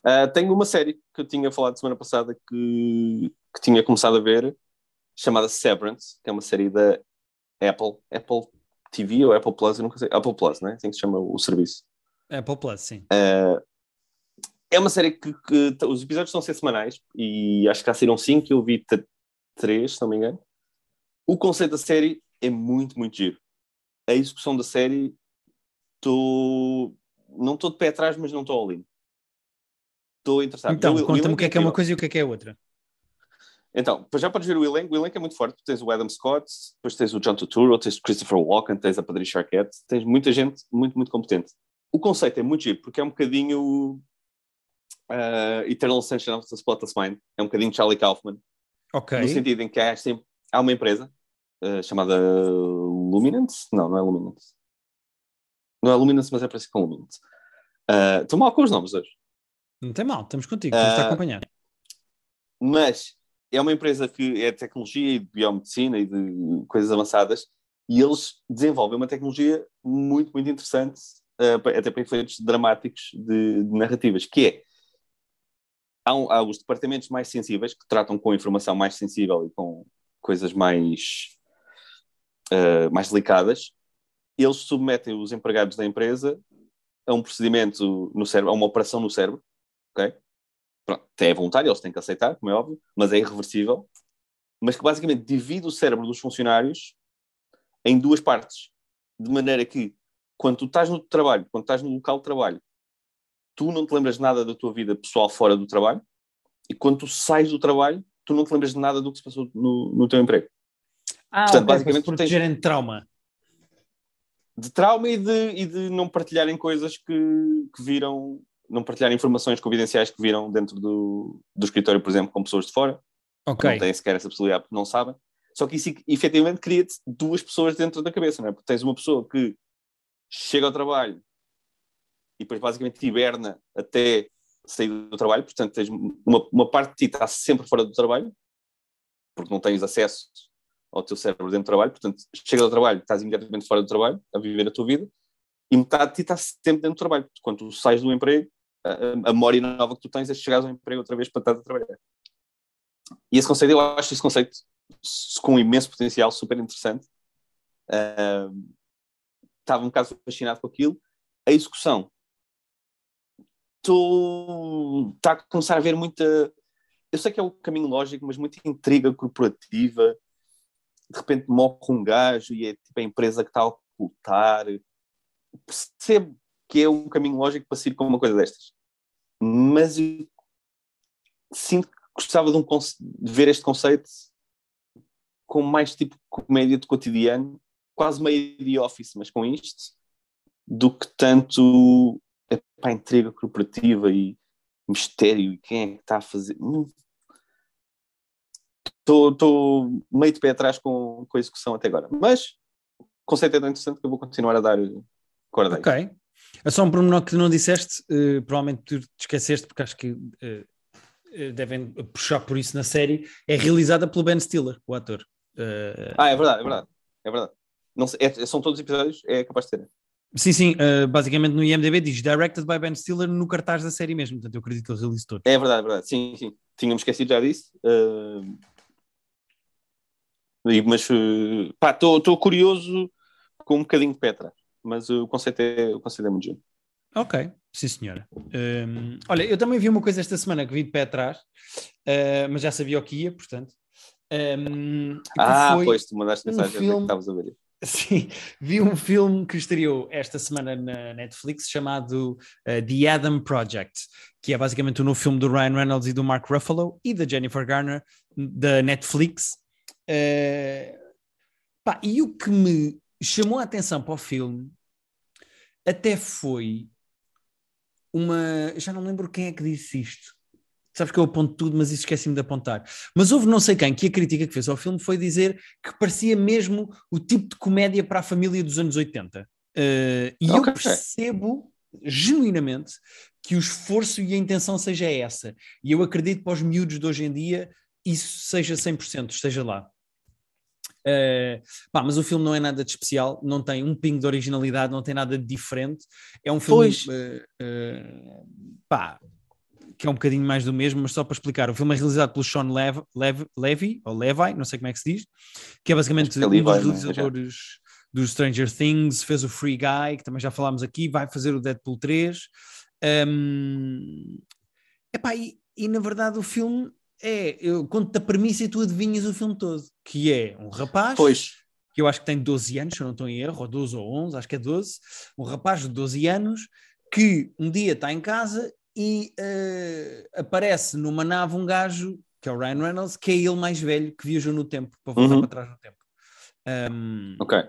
Speaker 2: Ah, tenho uma série que eu tinha falado semana passada que, que tinha começado a ver, chamada Severance, que é uma série da Apple, Apple TV ou Apple Plus, eu nunca sei, Apple Plus, né? Assim que se chama o serviço.
Speaker 1: Apple Plus, sim.
Speaker 2: É uma série que, que os episódios estão a ser semanais e acho que já saíram cinco, eu vi t- três, se não me engano. O conceito da série é muito, muito giro. A execução da série, estou. Não estou de pé atrás, mas não estou ali. Estou interessado.
Speaker 1: então, conta-me o que é que é uma coisa e o que é que é outra.
Speaker 2: Então, já podes ver o elenco. O elenco é muito forte. Tens o Adam Scott, depois tens o John Turturro, tens o Christopher Walken, tens a Patricia Arquette, tens muita gente muito, muito competente. O conceito é muito giro, porque é um bocadinho uh, Eternal Sunshine of the Spotless Mind. É um bocadinho Charlie Kaufman,
Speaker 1: Ok.
Speaker 2: no sentido em que há, sempre, há uma empresa uh, chamada Luminance. Não, não é Luminance. Não é Luminance, mas é parecido com Luminance. Uh, Estou mal com os nomes hoje.
Speaker 1: Não tem mal, estamos contigo, estamos a
Speaker 2: Ah,
Speaker 1: acompanhar.
Speaker 2: mas é uma empresa que é de tecnologia e de biomedicina e de coisas avançadas e eles desenvolvem uma tecnologia muito, muito interessante pa- até para efeitos dramáticos de, de narrativas, que é há, há os departamentos mais sensíveis que tratam com informação mais sensível e com coisas mais eh, mais delicadas eles submetem os empregados da empresa a um procedimento no cérebro, a uma operação no cérebro, ok? Pronto, é voluntário, eles têm que aceitar, como é óbvio, mas é irreversível, mas que basicamente divide o cérebro dos funcionários em duas partes, de maneira que quando tu estás no trabalho, quando estás no local de trabalho, tu não te lembras nada da tua vida pessoal fora do trabalho, e quando tu sais do trabalho, tu não te lembras de nada do que se passou no, no teu emprego.
Speaker 1: Ah,
Speaker 2: portanto,
Speaker 1: ok, para
Speaker 2: basicamente
Speaker 1: se
Speaker 2: tu tens-
Speaker 1: protegerem de trauma.
Speaker 2: De trauma e de, e de não partilharem coisas que, que viram, não partilharem informações confidenciais que viram dentro do, do escritório, por exemplo, com pessoas de fora, não têm sequer essa possibilidade porque não sabem. Só que isso efetivamente cria-te duas pessoas dentro da cabeça, não é? Porque tens uma pessoa que chega ao trabalho e depois basicamente hiberna até sair do trabalho, portanto tens uma, uma parte de ti está sempre fora do trabalho, porque não tens acesso ao teu cérebro dentro do trabalho, portanto chegas ao trabalho, estás imediatamente fora do trabalho, a viver a tua vida, e metade de ti está sempre dentro do trabalho. Quando tu sais do emprego, a, a memória nova que tu tens é chegares ao emprego outra vez para estar a trabalhar. E esse conceito, eu acho esse conceito com um imenso potencial, super interessante. Ahm, Estava um bocado fascinado com aquilo. A execução. Estou. Está a começar a haver muita. Eu sei que é o caminho lógico, mas muita intriga corporativa. De repente morre um gajo e é tipo a empresa que está a ocultar. Percebo que é um caminho lógico para sair com uma coisa destas. Mas sinto que gostava de, um de ver este conceito com mais tipo comédia de cotidiano, quase meio de office, mas com isto, do que tanto para intriga corporativa e mistério e quem é que está a fazer. Estou meio de pé atrás com, com a execução até agora. Mas o conceito é tão interessante que eu vou continuar a dar corda.
Speaker 1: Ok. É só um pormenor que não disseste, eh, provavelmente tu te esqueceste, porque acho que eh, devem puxar por isso na série. É realizada pelo Ben Stiller, o ator. Eh,
Speaker 2: Ah, é verdade, é verdade. É verdade. Não é- são todos os episódios, é capaz de ter.
Speaker 1: sim, sim, basicamente no IMDb diz Directed by Ben Stiller no cartaz da série mesmo, portanto eu acredito que ele realize todos.
Speaker 2: É verdade, é verdade. Sim, sim. Tínhamos esquecido já disso. Uh, mas uh, pá, estou curioso com um bocadinho de pé atrás. Mas uh, o conceito é, o conceito é muito giro.
Speaker 1: Ok, sim senhora. Hum, olha, eu também vi uma coisa esta semana que vi de pé atrás, eh, mas já sabia o que ia, portanto. Hum, que
Speaker 2: Ah,
Speaker 1: foi-
Speaker 2: pois, tu mandaste
Speaker 1: um
Speaker 2: mensagem a dizer que
Speaker 1: filme-
Speaker 2: estavas a ver.
Speaker 1: Sim, vi um filme que estreou esta semana na Netflix chamado uh, The Adam Project, que é basicamente o um novo filme do Ryan Reynolds e do Mark Ruffalo e da Jennifer Garner da Netflix. Uh, pá, e o que me chamou a atenção para o filme até foi uma. Já não lembro quem é que disse isto. Sabes que eu aponto tudo, mas isso esqueci-me de apontar. Mas houve não sei quem que a crítica que fez ao filme foi dizer que parecia mesmo o tipo de comédia para a família dos anos 80. Uh, eh, e okay. eu percebo genuinamente que o esforço e a intenção seja essa. E eu acredito que para os miúdos de hoje em dia isso seja 100%, esteja lá. Uh, pá, mas o filme não é nada de especial, não tem um pingo de originalidade, não tem nada de diferente. É um filme uh, uh, pá, que é um bocadinho mais do mesmo, mas só para explicar, o filme é realizado pelo Sean Lev, Lev, Levy, ou Levi, não sei como é que se diz, que é basicamente é um dos realizadores né? dos Stranger Things, fez o Free Guy, que também já falámos aqui, vai fazer o Deadpool 3. Um, epá, e, e na verdade o filme é, eu conto-te a premissa e tu adivinhas o filme todo, que é um rapaz,
Speaker 2: pois.
Speaker 1: que eu acho que tem 12 anos, se eu não estou em erro, ou 12 ou 11, acho que é 12, um rapaz de 12 anos que um dia está em casa e uh, aparece numa nave um gajo, que é o Ryan Reynolds, que é ele mais velho, que viajou no tempo, para voltar uhum. para trás no tempo. Um,
Speaker 2: ok.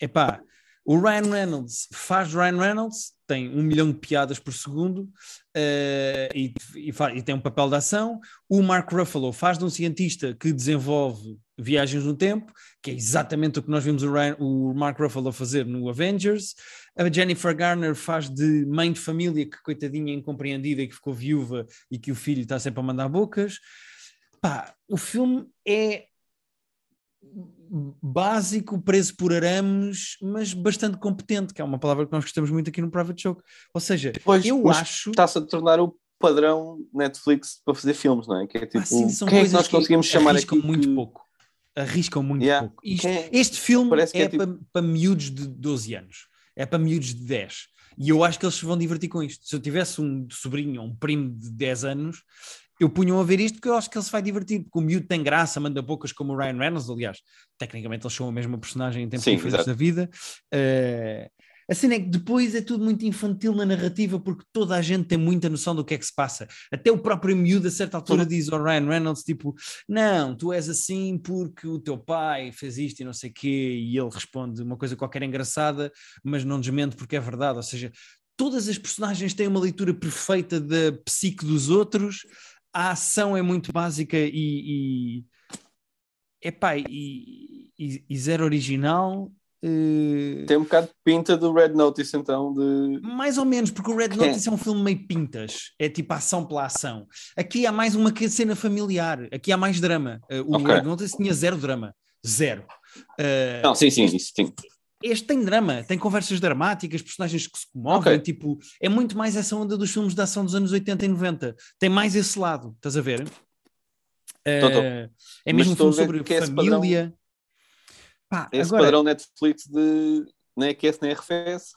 Speaker 1: Epá, o Ryan Reynolds faz Ryan Reynolds, tem um milhão de piadas por segundo uh, e, e, e, tem um papel de ação. O Mark Ruffalo faz de um cientista que desenvolve viagens no tempo, que é exatamente o que nós vimos o, Ryan, o Mark Ruffalo fazer no Avengers. A Jennifer Garner faz de mãe de família que, coitadinha, é incompreendida e que ficou viúva e que o filho está sempre a mandar bocas. Pá, o filme é básico, preso por arames, mas bastante competente, que é uma palavra que nós gostamos muito aqui no Private Joke. Ou seja, pois, eu acho.
Speaker 2: Está-se a tornar o padrão Netflix para fazer filmes, não é? Que é tipo, ah, sim, são quem é que nós conseguimos chamar
Speaker 1: aqui?
Speaker 2: muito
Speaker 1: que... pouco. Arriscam muito yeah. pouco. Isto, é... Este filme é, é tipo... para, para miúdos de 12 anos, é para miúdos de 10. E eu acho que eles se vão divertir com isto. Se eu tivesse um sobrinho ou um primo de 10 anos, eu punham a ver isto porque eu acho que ele se vai divertir, porque o miúdo tem graça, manda bocas como o Ryan Reynolds, aliás, tecnicamente eles são a mesma personagem em tempos Sim, diferentes da vida. Uh, a cena é que depois é tudo muito infantil na narrativa porque toda a gente tem muita noção do que é que se passa. Até o próprio miúdo a certa altura diz ao Ryan Reynolds tipo, não, tu és assim porque o teu pai fez isto e não sei o quê e ele responde uma coisa qualquer engraçada mas não desmente porque é verdade. Ou seja, todas as personagens têm uma leitura perfeita da psique dos outros a ação é muito básica e, e epá, e, e, e zero original. Uh...
Speaker 2: Tem um bocado de pinta do Red Notice, então. De...
Speaker 1: Mais ou menos, porque o Red Notice é um filme meio pintas, é tipo ação pela ação. Aqui há mais uma cena familiar, aqui há mais drama. Uh, o okay. Red Notice tinha zero drama, zero.
Speaker 2: Uh, Não, sim, sim, isso tem.
Speaker 1: Este tem drama, tem conversas dramáticas, personagens que se comovem, okay. tipo, é muito mais essa onda dos filmes de ação dos anos 80 e 90. Tem mais esse lado, estás a ver? Uh, é mesmo um filme sobre família.
Speaker 2: Esse, Pá, esse agora... padrão Netflix de nem aquece nem arrefece.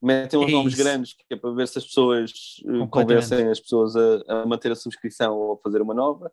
Speaker 2: Metem uns é nomes isso. grandes que é para ver se as pessoas eh, convencem as pessoas a, a manter a subscrição ou a fazer uma nova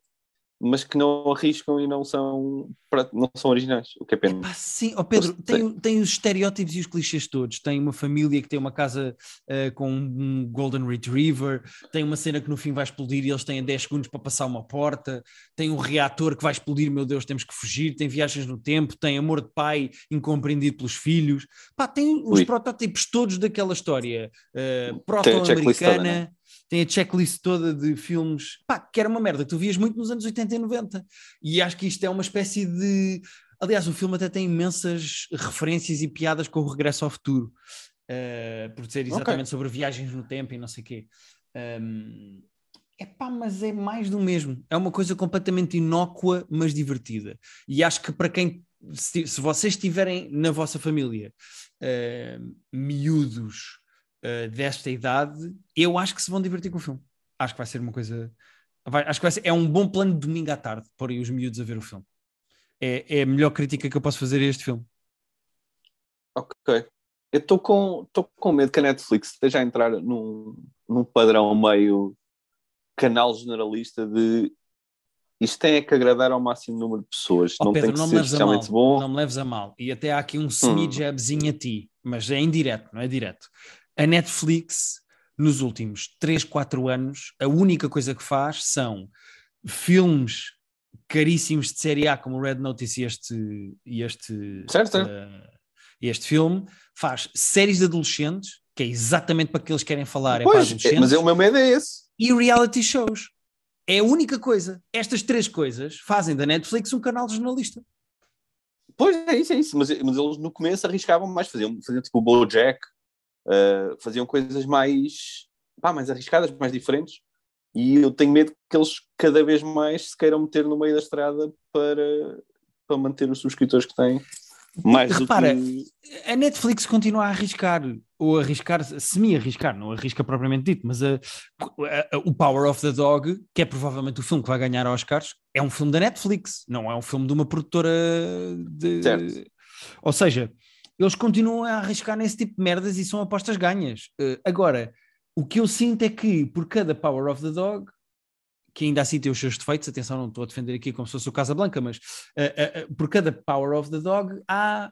Speaker 2: mas que não arriscam e não são, não são originais, o que é pena.
Speaker 1: Epá, sim, oh Pedro, tem, tem os estereótipos e os clichês todos. Tem uma família que tem uma casa uh, com um Golden Retriever, tem uma cena que no fim vai explodir e eles têm 10 segundos para passar uma porta, tem um reator que vai explodir, meu Deus, temos que fugir, tem viagens no tempo, tem amor de pai incompreendido pelos filhos. Pá, tem os Ui. protótipos todos daquela história uh, proto-americana tem a checklist toda de filmes, pá, que era uma merda tu vias muito nos anos 80 e 90. E acho que isto é uma espécie de. Aliás, o filme até tem imensas referências e piadas com o Regresso ao Futuro, uh, por ser exatamente okay. sobre viagens no tempo e não sei o quê. Um, é pá, mas é mais do mesmo. É uma coisa completamente inócua, mas divertida. E acho que para quem, se, se vocês estiverem na vossa família, uh, miúdos uh, desta idade, eu acho que se vão divertir com o filme. Acho que vai ser uma coisa. Vai, acho que vai ser, é um bom plano de domingo à tarde para os miúdos a ver o filme. É, é a melhor crítica que eu posso fazer a este filme.
Speaker 2: Ok. Eu estou com, com medo que a Netflix esteja a entrar num, num padrão meio canal generalista de isto tem é que agradar ao máximo número de pessoas.
Speaker 1: Oh,
Speaker 2: não
Speaker 1: Pedro,
Speaker 2: tem que
Speaker 1: não
Speaker 2: ser especialmente bom.
Speaker 1: não me leves a mal. E até há aqui
Speaker 2: Hum.
Speaker 1: um semi-jabzinho a ti, mas é indireto, não é direto. A Netflix, nos últimos 3, 4 anos, a única coisa que faz são filmes caríssimos de série A, como Red Notice e este, e este,
Speaker 2: Certo,
Speaker 1: eh, este filme, faz séries de adolescentes, que é exatamente para que eles querem falar, é para
Speaker 2: Pois,
Speaker 1: adolescentes
Speaker 2: é- mas é, o meu medo é esse.
Speaker 1: e reality shows. É a única coisa. Estas três coisas fazem da Netflix um canal de jornalista.
Speaker 2: Pois é isso, é isso. Mas, mas eles no começo arriscavam mais, faziam, faziam tipo o BoJack, uh, faziam coisas mais, pá, mais arriscadas, mais diferentes. E eu tenho medo que eles cada vez mais se queiram meter no meio da estrada para, para manter os subscritores que têm. Mais
Speaker 1: Repara,
Speaker 2: que...
Speaker 1: A Netflix continua a arriscar, ou arriscar, semi-arriscar, não arrisca propriamente dito, mas a- a- a- o Power of the Dog, que é provavelmente o filme que vai ganhar Oscars, é um filme da Netflix, não é um filme de uma produtora de.
Speaker 2: Certo.
Speaker 1: Ou seja, eles continuam a arriscar nesse tipo de merdas e são apostas ganhas. Eh, agora, o que eu sinto é que por cada Power of the Dog, que ainda assim tem os seus defeitos, atenção, não estou a defender aqui como se fosse o Casablanca, mas eh, eh, eh, por cada Power of the Dog há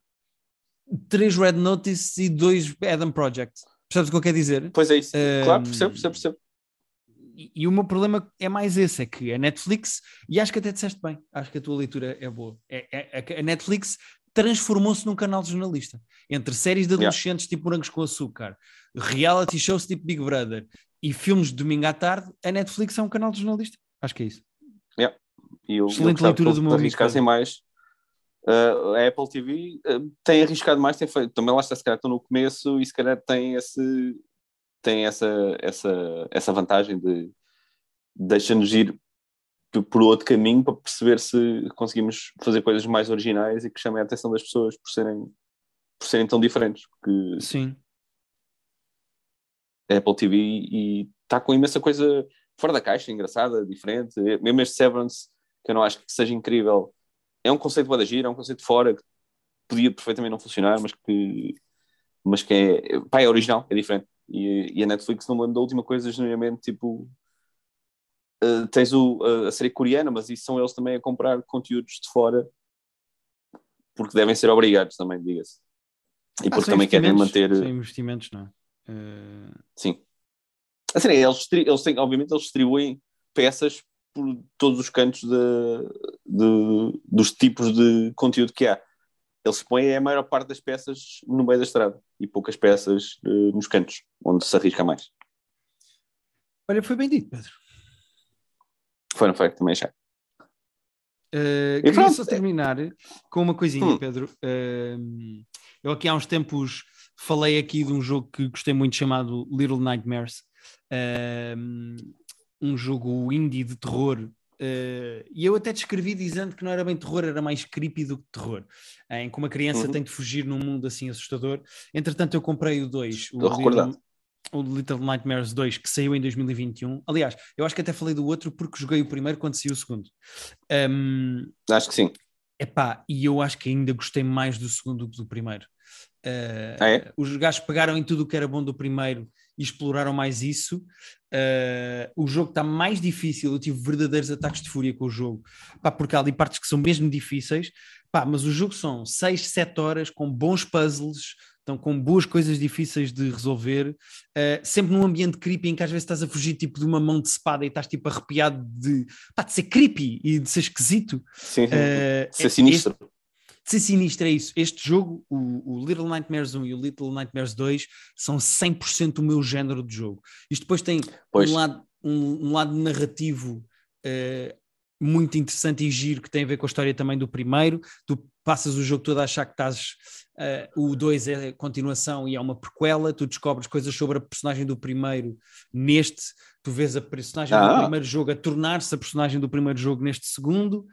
Speaker 1: três Red Notice e dois Adam Project. Percebes o que eu quero dizer?
Speaker 2: Pois é isso. Claro, percebo, percebo, percebo.
Speaker 1: E, o meu problema é mais esse, é que a Netflix, e acho que até disseste bem, acho que a tua leitura é boa, é, é- é a Netflix transformou-se num canal de jornalista. Entre séries de
Speaker 2: Yeah.
Speaker 1: adolescentes tipo Morangos com Açúcar, reality shows tipo Big Brother e filmes de domingo à tarde, a Netflix é um canal de jornalista. Acho que é isso.
Speaker 2: E eu,
Speaker 1: Excelente
Speaker 2: eu
Speaker 1: leitura do meu amigo
Speaker 2: mais. Uh, a Apple TV uh, tem arriscado mais, tem feito, também lá está, se calhar estão no começo e se calhar tem, esse, tem essa, essa, essa vantagem de deixa-nos ir por outro caminho para perceber se conseguimos fazer coisas mais originais e que chamem a atenção das pessoas por serem, por serem tão diferentes. Porque
Speaker 1: Sim.
Speaker 2: a Apple TV e está com imensa coisa fora da caixa, engraçada, diferente. Mesmo este Severance, que eu não acho que seja incrível, é um conceito de agir, é um conceito de fora que podia perfeitamente não funcionar, mas que, mas que é, pá, é original, é diferente. E, e a Netflix não me lembro da última coisa, genuinamente, tipo. Uh, tens o, a série coreana, mas isso são eles também a comprar conteúdos de fora porque devem ser obrigados também, diga-se. E
Speaker 1: Ah,
Speaker 2: porque também querem manter.
Speaker 1: São investimentos, não é? Eh,
Speaker 2: Sim. Assim, eles, eles têm, obviamente, eles distribuem peças por todos os cantos de, de- dos tipos de conteúdo que há. Eles põem a maior parte das peças no meio da estrada e poucas peças eh, nos cantos, onde se arrisca mais.
Speaker 1: Olha, foi bem dito, Pedro.
Speaker 2: Foi no facto também achei.
Speaker 1: Uh,
Speaker 2: E
Speaker 1: queria
Speaker 2: pronto.
Speaker 1: só terminar com uma coisinha,
Speaker 2: Hum.
Speaker 1: Pedro. Um, eu aqui há uns tempos falei aqui de um jogo que gostei muito chamado Little Nightmares, um, um jogo indie de terror. uh, e eu até descrevi dizendo que não era bem terror, era mais creepy do que terror, em que uma criança
Speaker 2: Uhum.
Speaker 1: tem de fugir num mundo assim assustador. Entretanto, eu comprei o 2, o. Little, o Little Nightmares 2, que saiu em 2021. Aliás, eu acho que até falei do outro porque joguei o primeiro quando saiu o segundo. Um,
Speaker 2: Acho que sim.
Speaker 1: Epá, e eu acho que ainda gostei mais do segundo do que do primeiro. Uh,
Speaker 2: Ah, é?
Speaker 1: Os gajos pegaram em tudo o que era bom do primeiro e exploraram mais isso. Uh, o jogo está mais difícil. Eu tive verdadeiros ataques de fúria com o jogo, pá, porque há ali partes que são mesmo difíceis. Pá, mas o jogo são 6, 7 horas com bons puzzles, estão com boas coisas difíceis de resolver, uh, sempre num ambiente creepy em que às vezes estás a fugir tipo de uma mão de espada e estás tipo arrepiado de, pá, de ser creepy e de ser esquisito.
Speaker 2: Sim, sim.
Speaker 1: Uh,
Speaker 2: Ser sinistro.
Speaker 1: de ser sinistro é isso. Este jogo, o, o Little Nightmares 1 e o Little Nightmares 2, são 100% o meu género de jogo. Isto depois tem
Speaker 2: Pois.
Speaker 1: um lado, um, um lado narrativo eh, muito interessante e giro que tem a ver com a história também do primeiro. Tu passas o jogo todo a achar que estás. eh, o 2 é a continuação e é uma prequela. Tu descobres coisas sobre a personagem do primeiro neste. Tu vês a personagem do
Speaker 2: Ah.
Speaker 1: primeiro jogo a tornar-se a personagem do primeiro jogo neste segundo.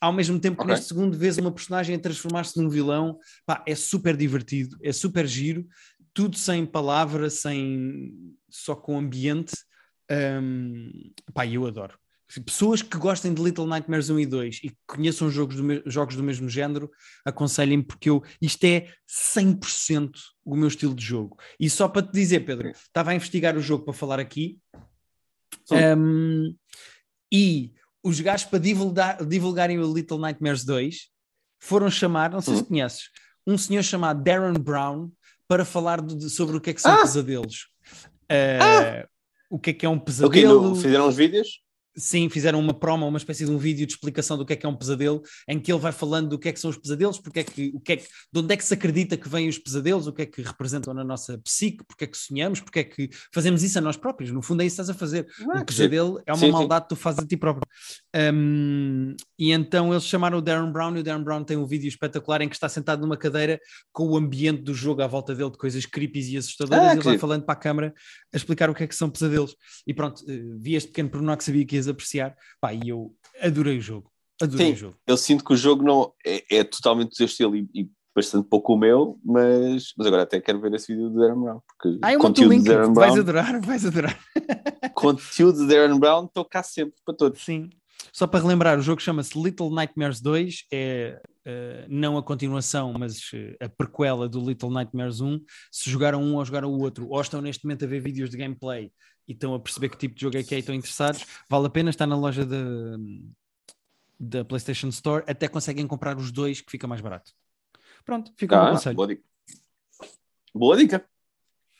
Speaker 1: Ao mesmo tempo que
Speaker 2: Ok.
Speaker 1: neste segundo vês uma personagem a transformar-se num vilão. Pá, é super divertido, é super giro. Tudo sem palavra, sem só com ambiente. Hum, pá, eu adoro. Pessoas que gostem de Little Nightmares 1 e 2 e que conheçam jogos do, jogos do mesmo género, aconselhem porque eu, isto é 100% o meu estilo de jogo. E só para te dizer, Pedro, estava a investigar o jogo para falar aqui hum, e os gajos para divulgar, divulgarem o Little Nightmares 2 foram chamar, não sei se
Speaker 2: Uhum.
Speaker 1: conheces, um senhor chamado Darren Brown para falar de- sobre o que é que são
Speaker 2: Ah!
Speaker 1: pesadelos. Uh, O que é que é um pesadelo?
Speaker 2: no- fizeram os vídeos?
Speaker 1: Sim, fizeram uma promo, uma espécie de um vídeo de explicação do que é que é um pesadelo, em que ele vai falando do que é que são os pesadelos, porque é que, o que é que, de onde é que se acredita que vêm os pesadelos, o que é que representam na nossa psique, porque é que sonhamos, porque é que fazemos isso a nós próprios. No fundo é isso que estás a fazer.
Speaker 2: Ah,
Speaker 1: o pesadelo é uma
Speaker 2: Sim, sim.
Speaker 1: maldade que tu fazes a ti próprio. Um, e então eles chamaram o Darren Brown e o Darren Brown tem um vídeo espetacular em que está sentado numa cadeira com o ambiente do jogo à volta dele de coisas creepy e assustadoras
Speaker 2: Ah,
Speaker 1: e ele vai falando para a câmara a explicar o que é que são pesadelos. E pronto, eh, vi este pequeno pormenor que sabia que ias apreciar pá, e eu adorei o jogo. Adorei
Speaker 2: Sim.
Speaker 1: o jogo.
Speaker 2: Eu sinto que o jogo não é, é totalmente do seu estilo e, e bastante pouco o meu, mas, mas agora até quero ver esse vídeo do Darren Brown, porque
Speaker 1: Ah, o
Speaker 2: conteúdo
Speaker 1: link,
Speaker 2: de Darren
Speaker 1: vais
Speaker 2: Brown,
Speaker 1: adorar, vais adorar.
Speaker 2: conteúdo de Darren Brown, estou cá sempre para todos.
Speaker 1: Sim. Só para relembrar, o jogo chama-se Little Nightmares 2, é eh, não a continuação, mas eh, a prequela do Little Nightmares 1. Se jogaram um ou jogaram o outro, ou estão neste momento a ver vídeos de gameplay e estão a perceber que tipo de jogo é que é e estão interessados, vale a pena estar na loja da, da PlayStation Store, até conseguem comprar os dois que fica mais barato. Pronto, fica um
Speaker 2: Ah,
Speaker 1: conselho.
Speaker 2: boa dica. Boa dica.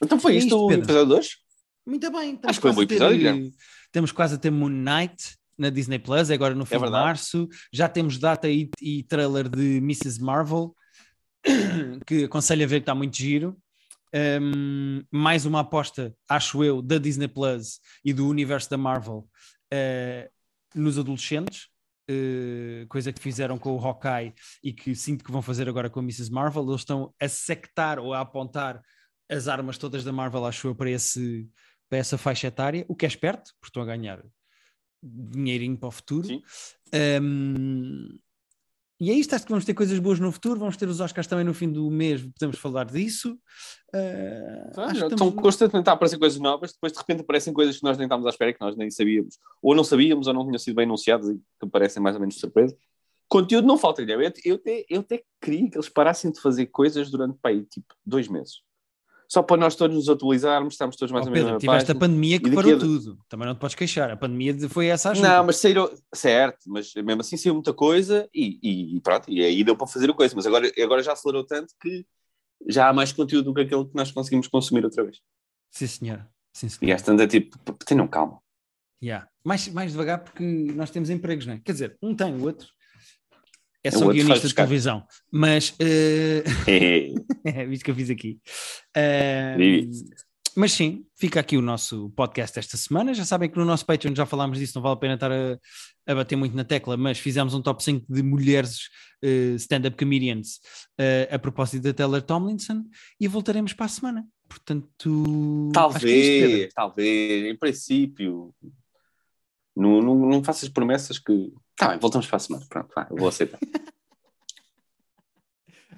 Speaker 2: Então foi
Speaker 1: É
Speaker 2: isto,
Speaker 1: isto,
Speaker 2: o episódio 2?
Speaker 1: Muito bem,
Speaker 2: Acho que foi um bom
Speaker 1: ter,
Speaker 2: episódio, Guilherme.
Speaker 1: Estamos quase a ter Moon Knight na Disney Plus, é agora no fim de
Speaker 2: verdade.
Speaker 1: março. Já temos data e, e trailer de Mrs. Marvel, que aconselho a ver que está muito giro. Um, mais uma aposta, acho eu, da Disney Plus e do universo da Marvel uh, nos adolescentes. uh, coisa que fizeram com o Hawkeye e que sinto que vão fazer agora com a Mrs. Marvel. Eles estão a sectar ou a apontar as armas todas da Marvel, acho eu, para, esse, para essa faixa etária, o que é esperto, porque estão a ganhar dinheirinho para o futuro. Um, e é isto, acho que vamos ter coisas boas no futuro, vamos ter os Oscars também no fim do mês, podemos falar disso. Uh,
Speaker 2: Ah, Estão
Speaker 1: estamos-
Speaker 2: constantemente a aparecer coisas novas, depois de repente aparecem coisas que nós nem estávamos à espera, que nós nem sabíamos, ou não sabíamos, ou não tinham sido bem anunciadas e que parecem mais ou menos de surpresa. Conteúdo não falta. Eu, até, eu até queria que eles parassem de fazer coisas durante pá, aí, tipo dois meses. Só para nós todos nos atualizarmos, estamos todos mais
Speaker 1: Oh,
Speaker 2: ou menos
Speaker 1: Pedro, tiveste a
Speaker 2: página.
Speaker 1: pandemia que
Speaker 2: E
Speaker 1: parou
Speaker 2: a-
Speaker 1: tudo. Também não te podes queixar. A pandemia de- foi essa a ajuda.
Speaker 2: Não, mas saíram, certo, mas mesmo assim saiu muita coisa e, e, e pronto, e aí deu para fazer o coisa, mas agora, agora já acelerou tanto que já há mais conteúdo do que aquele que nós conseguimos consumir outra vez.
Speaker 1: Sim, senhor. Sim,
Speaker 2: E
Speaker 1: senhor.
Speaker 2: às tantas é tipo, tenham calma.
Speaker 1: Yeah. Mais, mais devagar porque nós temos empregos, não é? Quer dizer, um tem, o outro é
Speaker 2: O
Speaker 1: só guionista de televisão. Mas, eh,
Speaker 2: É,
Speaker 1: visto que eu fiz aqui.
Speaker 2: Vivi.
Speaker 1: mas sim, fica aqui o nosso podcast esta semana. Já sabem que no nosso Patreon já falámos disso, não vale a pena estar a, a bater muito na tecla, mas fizemos um top 5 de mulheres eh, stand-up comedians eh, a propósito da Taylor Tomlinson e voltaremos para a semana. Portanto, é
Speaker 2: talvez, talvez, em princípio. Não, não, não faças promessas que. Tá bem, voltamos para a semana. Pronto, vai, eu vou aceitar.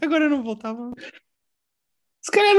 Speaker 1: Agora não voltava.
Speaker 2: Se calhar